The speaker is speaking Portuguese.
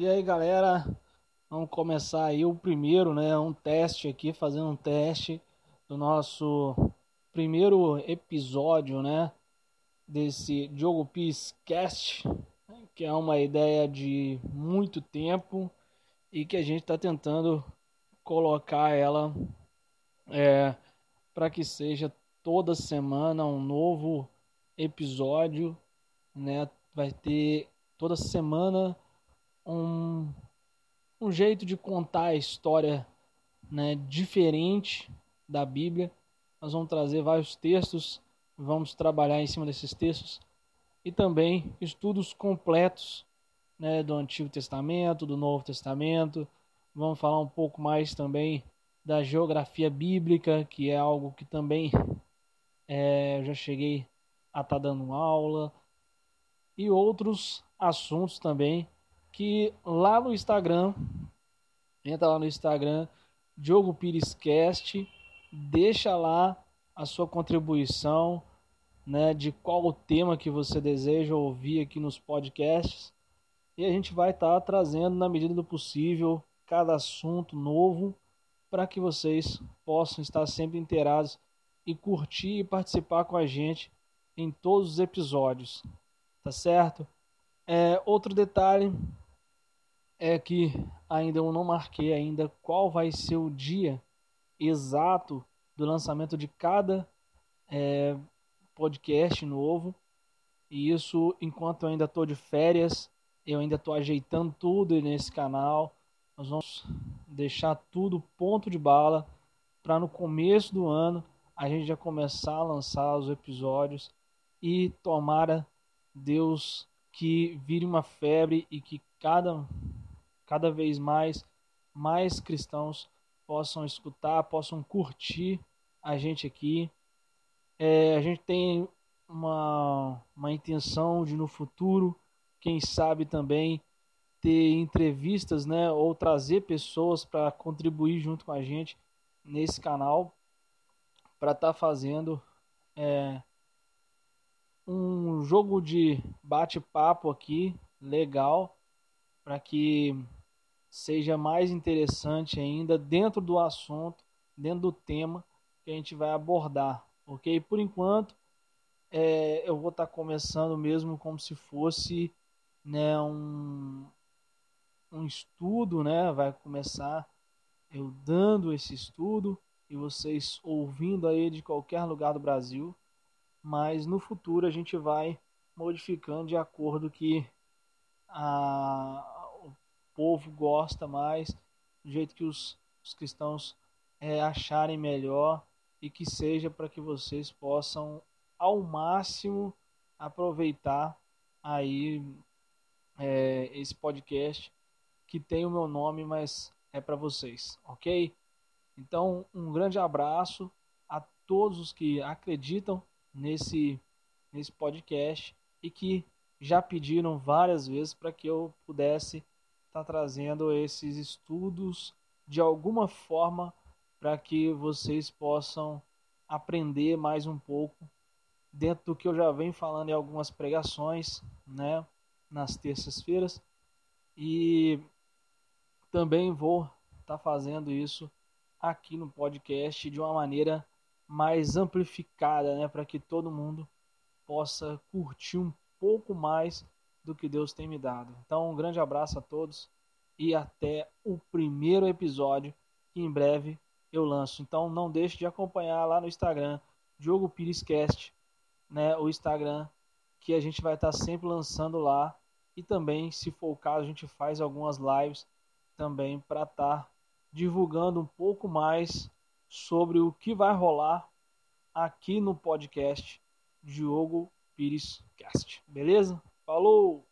E aí, galera, vamos começar aí o primeiro, né, um teste aqui, fazendo um teste do nosso primeiro episódio, né, desse Diogo Peace Cast, que é uma ideia de muito tempo e que a gente está tentando colocar ela é, para que seja toda semana um novo episódio, né? Vai ter toda semana um, um jeito de contar a história né, diferente da Bíblia. Nós vamos trazer vários textos, vamos trabalhar em cima desses textos e também estudos completos né, do Antigo Testamento, do Novo Testamento. Vamos falar um pouco mais também da geografia bíblica, que é algo que também é, eu já cheguei a estar tá dando aula, e outros assuntos também que lá no Instagram, entra lá no Instagram, Diogo Pires Cast, deixa lá a sua contribuição, né, de qual o tema que você deseja ouvir aqui nos podcasts. E a gente vai estar tá trazendo na medida do possível cada assunto novo para que vocês possam estar sempre inteirados e curtir e participar com a gente em todos os episódios, tá certo? É, outro detalhe é que ainda eu não marquei ainda qual vai ser o dia exato do lançamento de cada é, podcast novo. E isso enquanto eu ainda estou de férias, eu ainda estou ajeitando tudo nesse canal. Nós vamos deixar tudo ponto de bala para no começo do ano a gente já começar a lançar os episódios e tomara Deus que vire uma febre e que cada cada vez mais, mais cristãos possam escutar, possam curtir a gente aqui. É, a gente tem uma, uma intenção de no futuro, quem sabe também ter entrevistas, né, ou trazer pessoas para contribuir junto com a gente nesse canal para estar tá fazendo é, um jogo de bate-papo aqui legal para que seja mais interessante ainda dentro do assunto, dentro do tema que a gente vai abordar, ok? Por enquanto, é, eu vou estar tá começando mesmo como se fosse né, um, um estudo, né? Vai começar eu dando esse estudo e vocês ouvindo aí de qualquer lugar do Brasil, mas no futuro a gente vai modificando de acordo que a, povo gosta mais, do jeito que os, os cristãos é, acharem melhor e que seja para que vocês possam ao máximo aproveitar aí é, esse podcast que tem o meu nome, mas é para vocês, ok? Então, um grande abraço a todos os que acreditam nesse, nesse podcast e que já pediram várias vezes para que eu pudesse está trazendo esses estudos de alguma forma para que vocês possam aprender mais um pouco dentro do que eu já venho falando em algumas pregações, né, nas terças-feiras. E também vou estar tá fazendo isso aqui no podcast de uma maneira mais amplificada, né, para que todo mundo possa curtir um pouco mais do que Deus tem me dado. Então, um grande abraço a todos e até o primeiro episódio que em breve eu lanço. Então, não deixe de acompanhar lá no Instagram, Diogo Pires Cast, né, o Instagram que a gente vai estar sempre lançando lá e também, se for o caso, a gente faz algumas lives também para estar divulgando um pouco mais sobre o que vai rolar aqui no podcast Diogo Pires Cast. Beleza? Falou!